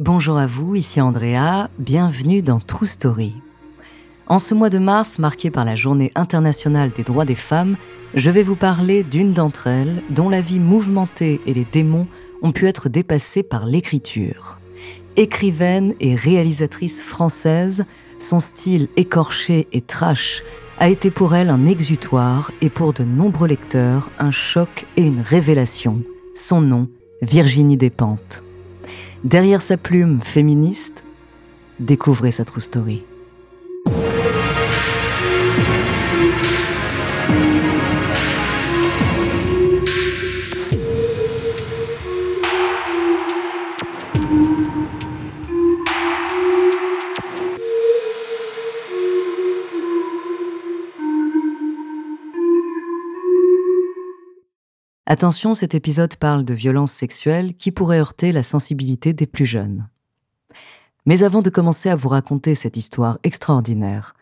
Bonjour à vous, ici Andrea, bienvenue dans True Story. En ce mois de mars marqué par la Journée internationale des droits des femmes, je vais vous parler d'une d'entre elles dont la vie mouvementée et les démons ont pu être dépassés par l'écriture. Écrivaine et réalisatrice française, son style écorché et trash a été pour elle un exutoire et pour de nombreux lecteurs un choc et une révélation. Son nom, Virginie Despentes. Derrière sa plume féministe, découvrez sa true story. Attention, cet épisode parle de violences sexuelles qui pourraient heurter la sensibilité des plus jeunes. Mais avant de commencer à vous raconter cette histoire extraordinaire,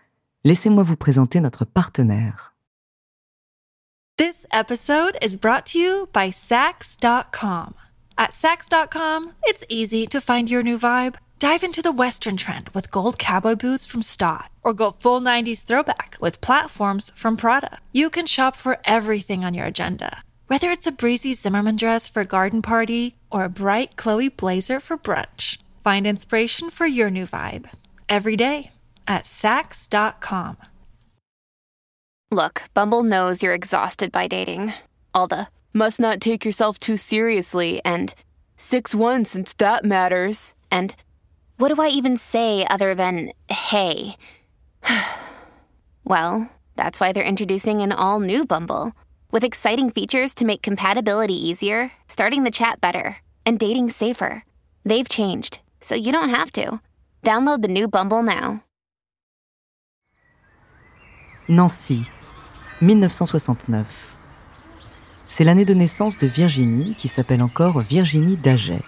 laissez-moi vous présenter notre partenaire. This episode is brought to you by Sax.com. At Sax.com, it's easy to find your new vibe. Dive into the Western trend with gold cowboy boots from Stott, or go full 90s throwback with platforms from Prada. You can shop for everything on your agenda whether it's a breezy Zimmerman dress for a garden party or a bright Chloe blazer for brunch, find inspiration for your new vibe every day at Sax.com. Look, Bumble knows you're exhausted by dating. All the must not take yourself too seriously and 6 1 since that matters. And what do I even say other than hey? well, that's why they're introducing an all new Bumble. With exciting features to make compatibility easier, starting the chat better, and dating safer. They've changed, so you don't have to. Download the new Bumble now. Nancy, 1969. C'est l'année de naissance de Virginie, qui s'appelle encore Virginie Daget.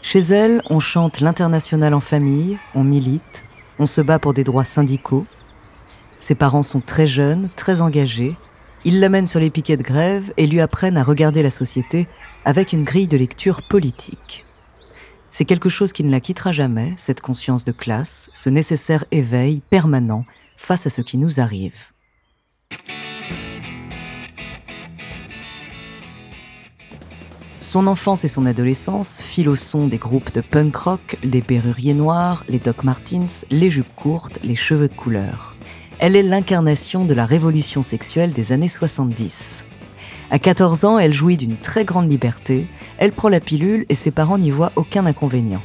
Chez elle, on chante l'international en famille, on milite, on se bat pour des droits syndicaux. Ses parents sont très jeunes, très engagés, ils l'amènent sur les piquets de grève et lui apprennent à regarder la société avec une grille de lecture politique. C'est quelque chose qui ne la quittera jamais, cette conscience de classe, ce nécessaire éveil permanent face à ce qui nous arrive. Son enfance et son adolescence filent au son des groupes de punk rock, les Berruriers Noirs, les Doc Martins, les jupes courtes, les cheveux de couleur. Elle est l'incarnation de la révolution sexuelle des années 70. À 14 ans, elle jouit d'une très grande liberté, elle prend la pilule et ses parents n'y voient aucun inconvénient.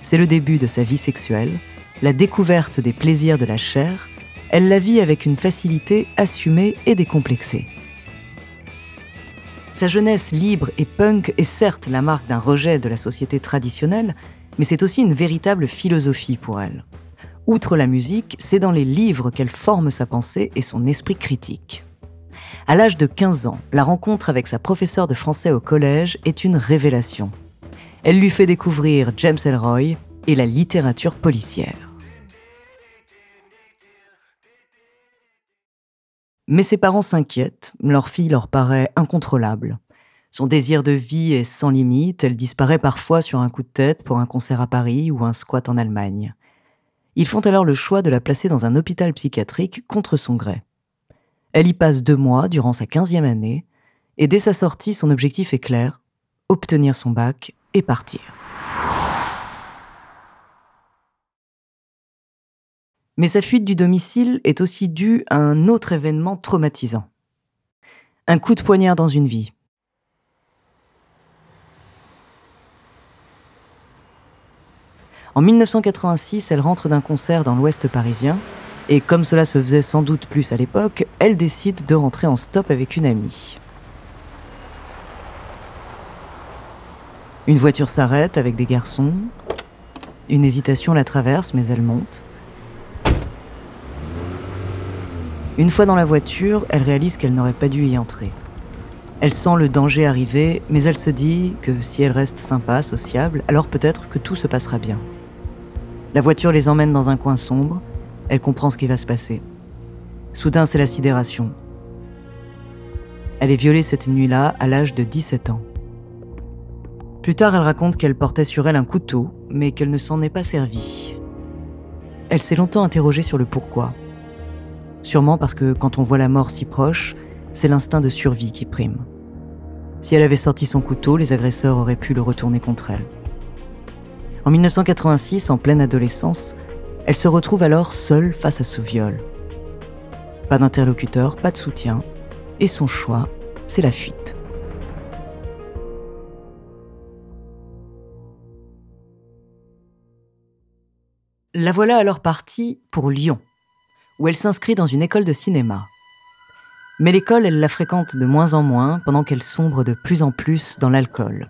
C'est le début de sa vie sexuelle, la découverte des plaisirs de la chair, elle la vit avec une facilité assumée et décomplexée. Sa jeunesse libre et punk est certes la marque d'un rejet de la société traditionnelle, mais c'est aussi une véritable philosophie pour elle. Outre la musique, c'est dans les livres qu'elle forme sa pensée et son esprit critique. À l'âge de 15 ans, la rencontre avec sa professeure de français au collège est une révélation. Elle lui fait découvrir James Elroy et la littérature policière. Mais ses parents s'inquiètent, leur fille leur paraît incontrôlable. Son désir de vie est sans limite, elle disparaît parfois sur un coup de tête pour un concert à Paris ou un squat en Allemagne. Ils font alors le choix de la placer dans un hôpital psychiatrique contre son gré. Elle y passe deux mois durant sa quinzième année, et dès sa sortie, son objectif est clair, obtenir son bac et partir. Mais sa fuite du domicile est aussi due à un autre événement traumatisant. Un coup de poignard dans une vie, En 1986, elle rentre d'un concert dans l'ouest parisien, et comme cela se faisait sans doute plus à l'époque, elle décide de rentrer en stop avec une amie. Une voiture s'arrête avec des garçons. Une hésitation la traverse, mais elle monte. Une fois dans la voiture, elle réalise qu'elle n'aurait pas dû y entrer. Elle sent le danger arriver, mais elle se dit que si elle reste sympa, sociable, alors peut-être que tout se passera bien. La voiture les emmène dans un coin sombre. Elle comprend ce qui va se passer. Soudain, c'est la sidération. Elle est violée cette nuit-là à l'âge de 17 ans. Plus tard, elle raconte qu'elle portait sur elle un couteau, mais qu'elle ne s'en est pas servie. Elle s'est longtemps interrogée sur le pourquoi. Sûrement parce que quand on voit la mort si proche, c'est l'instinct de survie qui prime. Si elle avait sorti son couteau, les agresseurs auraient pu le retourner contre elle. En 1986, en pleine adolescence, elle se retrouve alors seule face à ce viol. Pas d'interlocuteur, pas de soutien, et son choix, c'est la fuite. La voilà alors partie pour Lyon, où elle s'inscrit dans une école de cinéma. Mais l'école, elle la fréquente de moins en moins pendant qu'elle sombre de plus en plus dans l'alcool.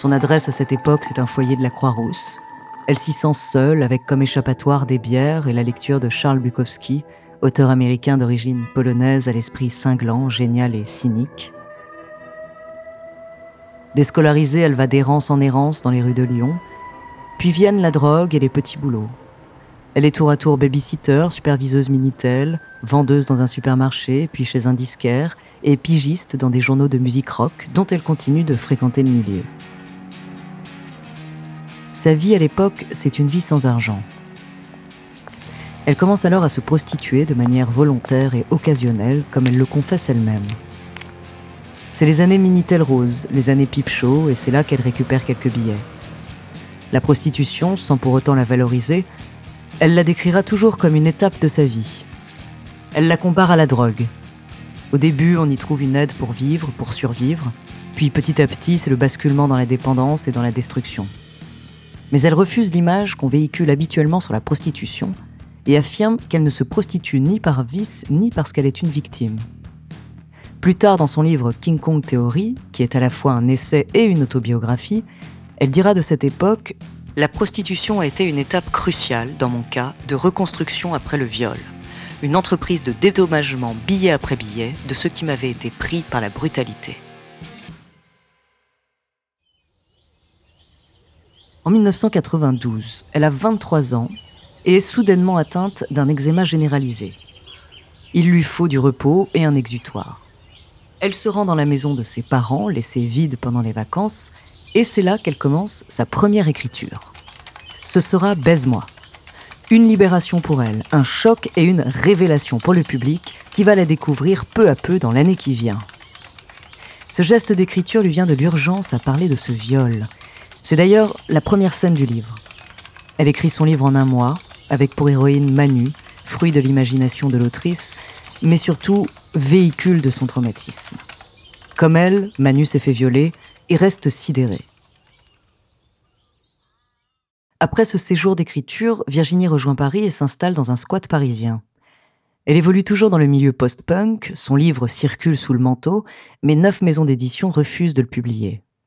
Son adresse à cette époque, c'est un foyer de la Croix-Rousse. Elle s'y sent seule avec comme échappatoire des bières et la lecture de Charles Bukowski, auteur américain d'origine polonaise à l'esprit cinglant, génial et cynique. Déscolarisée, elle va d'errance en errance dans les rues de Lyon, puis viennent la drogue et les petits boulots. Elle est tour à tour babysitter, superviseuse Minitel, vendeuse dans un supermarché, puis chez un disquaire, et pigiste dans des journaux de musique rock dont elle continue de fréquenter le milieu. Sa vie à l'époque, c'est une vie sans argent. Elle commence alors à se prostituer de manière volontaire et occasionnelle, comme elle le confesse elle-même. C'est les années Minitel Rose, les années Pipe Show, et c'est là qu'elle récupère quelques billets. La prostitution, sans pour autant la valoriser, elle la décrira toujours comme une étape de sa vie. Elle la compare à la drogue. Au début, on y trouve une aide pour vivre, pour survivre, puis petit à petit, c'est le basculement dans la dépendance et dans la destruction. Mais elle refuse l'image qu'on véhicule habituellement sur la prostitution et affirme qu'elle ne se prostitue ni par vice ni parce qu'elle est une victime. Plus tard dans son livre King Kong Theory, qui est à la fois un essai et une autobiographie, elle dira de cette époque la prostitution a été une étape cruciale, dans mon cas, de reconstruction après le viol. Une entreprise de dédommagement billet après billet de ceux qui m'avaient été pris par la brutalité. En 1992, elle a 23 ans et est soudainement atteinte d'un eczéma généralisé. Il lui faut du repos et un exutoire. Elle se rend dans la maison de ses parents, laissée vide pendant les vacances, et c'est là qu'elle commence sa première écriture. Ce sera Baise-moi. Une libération pour elle, un choc et une révélation pour le public qui va la découvrir peu à peu dans l'année qui vient. Ce geste d'écriture lui vient de l'urgence à parler de ce viol. C'est d'ailleurs la première scène du livre. Elle écrit son livre en un mois, avec pour héroïne Manu, fruit de l'imagination de l'autrice, mais surtout véhicule de son traumatisme. Comme elle, Manu s'est fait violer, et reste sidéré. Après ce séjour d'écriture, Virginie rejoint Paris et s'installe dans un squat parisien. Elle évolue toujours dans le milieu post-punk, son livre circule sous le manteau, mais neuf maisons d'édition refusent de le publier.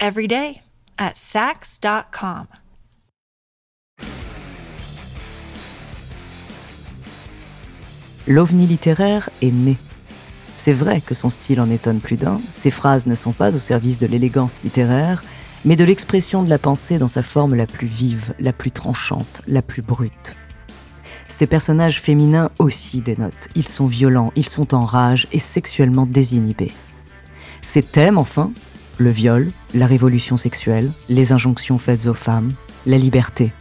every day at Sax.com. L'ovni littéraire est né. C'est vrai que son style en étonne plus d'un, ses phrases ne sont pas au service de l'élégance littéraire, mais de l'expression de la pensée dans sa forme la plus vive, la plus tranchante, la plus brute. Ces personnages féminins aussi dénotent. Ils sont violents, ils sont en rage et sexuellement désinhibés. Ces thèmes, enfin, le viol, la révolution sexuelle, les injonctions faites aux femmes, la liberté,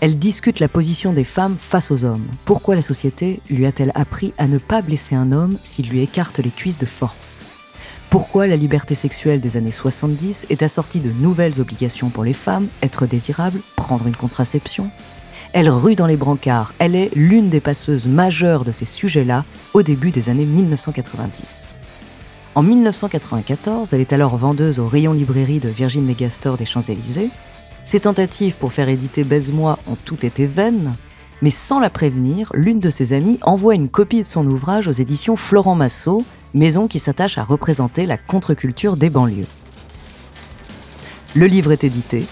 elle discute la position des femmes face aux hommes. Pourquoi la société lui a-t-elle appris à ne pas blesser un homme s'il lui écarte les cuisses de force? Pourquoi la liberté sexuelle des années 70 est assortie de nouvelles obligations pour les femmes, être désirable, prendre une contraception? Elle rue dans les brancards, elle est l'une des passeuses majeures de ces sujets-là au début des années 1990. En 1994, elle est alors vendeuse au rayon librairie de Virgin Megastore des Champs-Élysées ses tentatives pour faire éditer Baise-moi ont toutes été vaines, mais sans la prévenir, l'une de ses amies envoie une copie de son ouvrage aux éditions Florent Massot, maison qui s'attache à représenter la contre-culture des banlieues. Le livre est édité,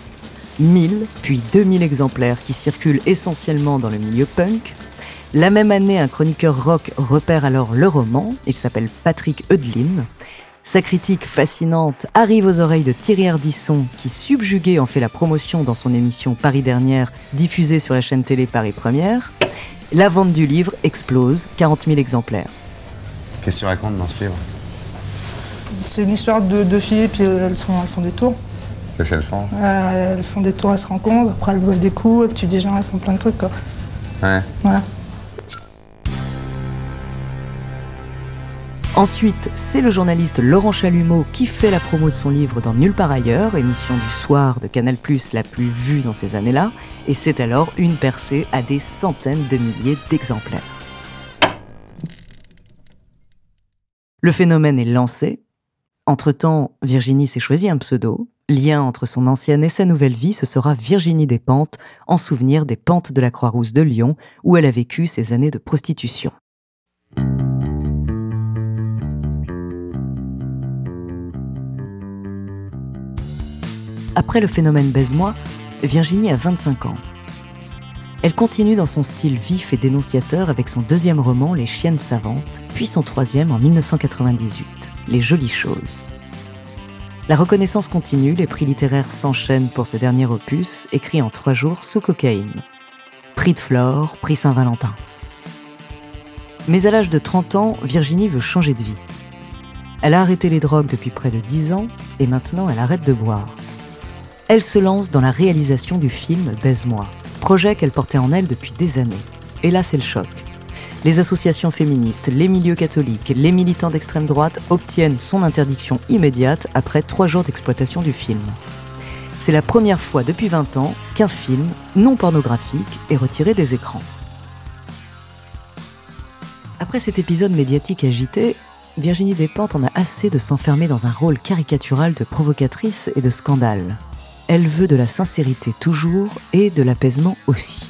1000 puis 2000 exemplaires qui circulent essentiellement dans le milieu punk. La même année, un chroniqueur rock repère alors le roman, il s'appelle Patrick Eudlin. Sa critique fascinante arrive aux oreilles de Thierry Ardisson, qui subjugué en fait la promotion dans son émission Paris Dernière, diffusée sur la chaîne télé Paris Première. La vente du livre explose, 40 000 exemplaires. Qu'est-ce que tu racontes dans ce livre? C'est une histoire de deux filles, puis elles, sont, elles font des tours. Qu'est-ce qu'elles font? Euh, elles font des tours, elles se rencontrent, après elles boivent des coups, elles tuent des gens, elles font plein de trucs. Quoi. Ouais. Voilà. Ensuite, c'est le journaliste Laurent Chalumeau qui fait la promo de son livre dans Nulle part ailleurs, émission du soir de Canal+, la plus vue dans ces années-là, et c'est alors une percée à des centaines de milliers d'exemplaires. Le phénomène est lancé. Entre-temps, Virginie s'est choisi un pseudo. Lien entre son ancienne et sa nouvelle vie, ce sera Virginie des Pentes, en souvenir des Pentes de la Croix-Rousse de Lyon, où elle a vécu ses années de prostitution. Après le phénomène Baise-moi, Virginie a 25 ans. Elle continue dans son style vif et dénonciateur avec son deuxième roman Les Chiennes Savantes, puis son troisième en 1998, Les Jolies Choses. La reconnaissance continue, les prix littéraires s'enchaînent pour ce dernier opus, écrit en trois jours sous cocaïne. Prix de Flore, prix Saint-Valentin. Mais à l'âge de 30 ans, Virginie veut changer de vie. Elle a arrêté les drogues depuis près de 10 ans et maintenant elle arrête de boire. Elle se lance dans la réalisation du film Baise-moi, projet qu'elle portait en elle depuis des années. Et là, c'est le choc. Les associations féministes, les milieux catholiques, les militants d'extrême droite obtiennent son interdiction immédiate après trois jours d'exploitation du film. C'est la première fois depuis 20 ans qu'un film non pornographique est retiré des écrans. Après cet épisode médiatique agité, Virginie Despentes en a assez de s'enfermer dans un rôle caricatural de provocatrice et de scandale. Elle veut de la sincérité toujours et de l'apaisement aussi.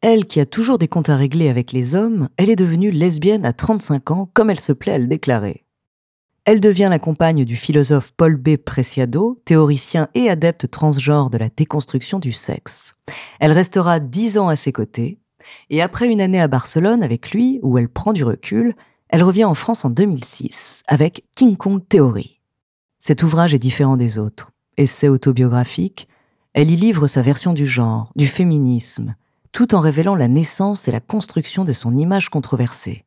Elle qui a toujours des comptes à régler avec les hommes, elle est devenue lesbienne à 35 ans comme elle se plaît à le déclarer. Elle devient la compagne du philosophe Paul B. Preciado, théoricien et adepte transgenre de la déconstruction du sexe. Elle restera dix ans à ses côtés, et après une année à Barcelone avec lui, où elle prend du recul, elle revient en France en 2006 avec King Kong Theory. Cet ouvrage est différent des autres. Essai autobiographique, elle y livre sa version du genre, du féminisme, tout en révélant la naissance et la construction de son image controversée.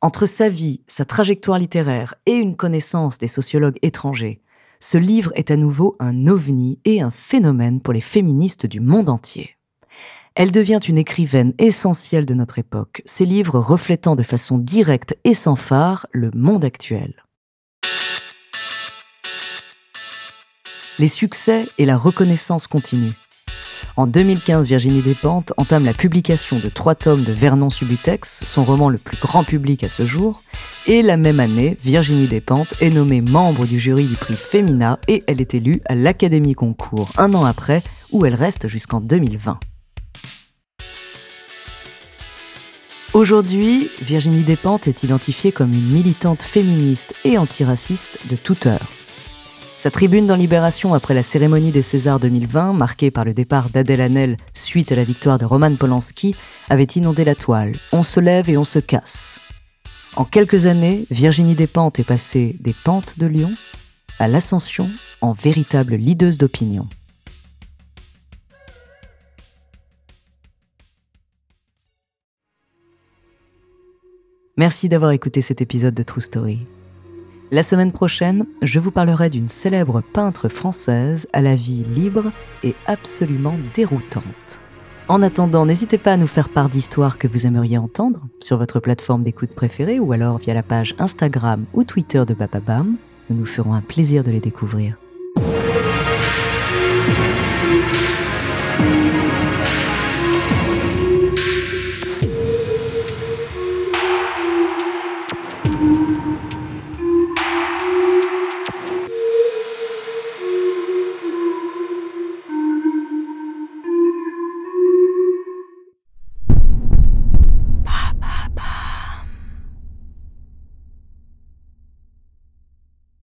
Entre sa vie, sa trajectoire littéraire et une connaissance des sociologues étrangers, ce livre est à nouveau un ovni et un phénomène pour les féministes du monde entier. Elle devient une écrivaine essentielle de notre époque, ses livres reflétant de façon directe et sans phare le monde actuel. Les succès et la reconnaissance continuent. En 2015, Virginie Despentes entame la publication de trois tomes de Vernon Subutex, son roman le plus grand public à ce jour, et la même année, Virginie Despentes est nommée membre du jury du prix Femina et elle est élue à l'Académie Concours un an après, où elle reste jusqu'en 2020. Aujourd'hui, Virginie Despentes est identifiée comme une militante féministe et antiraciste de toute heure. Sa tribune dans Libération après la cérémonie des Césars 2020, marquée par le départ d'Adèle Hanel suite à la victoire de Roman Polanski, avait inondé la toile. On se lève et on se casse. En quelques années, Virginie Despentes est passée des pentes de Lyon à l'ascension en véritable leaduse d'opinion. Merci d'avoir écouté cet épisode de True Story. La semaine prochaine, je vous parlerai d'une célèbre peintre française à la vie libre et absolument déroutante. En attendant, n'hésitez pas à nous faire part d'histoires que vous aimeriez entendre sur votre plateforme d'écoute préférée ou alors via la page Instagram ou Twitter de Bababam. Nous nous ferons un plaisir de les découvrir.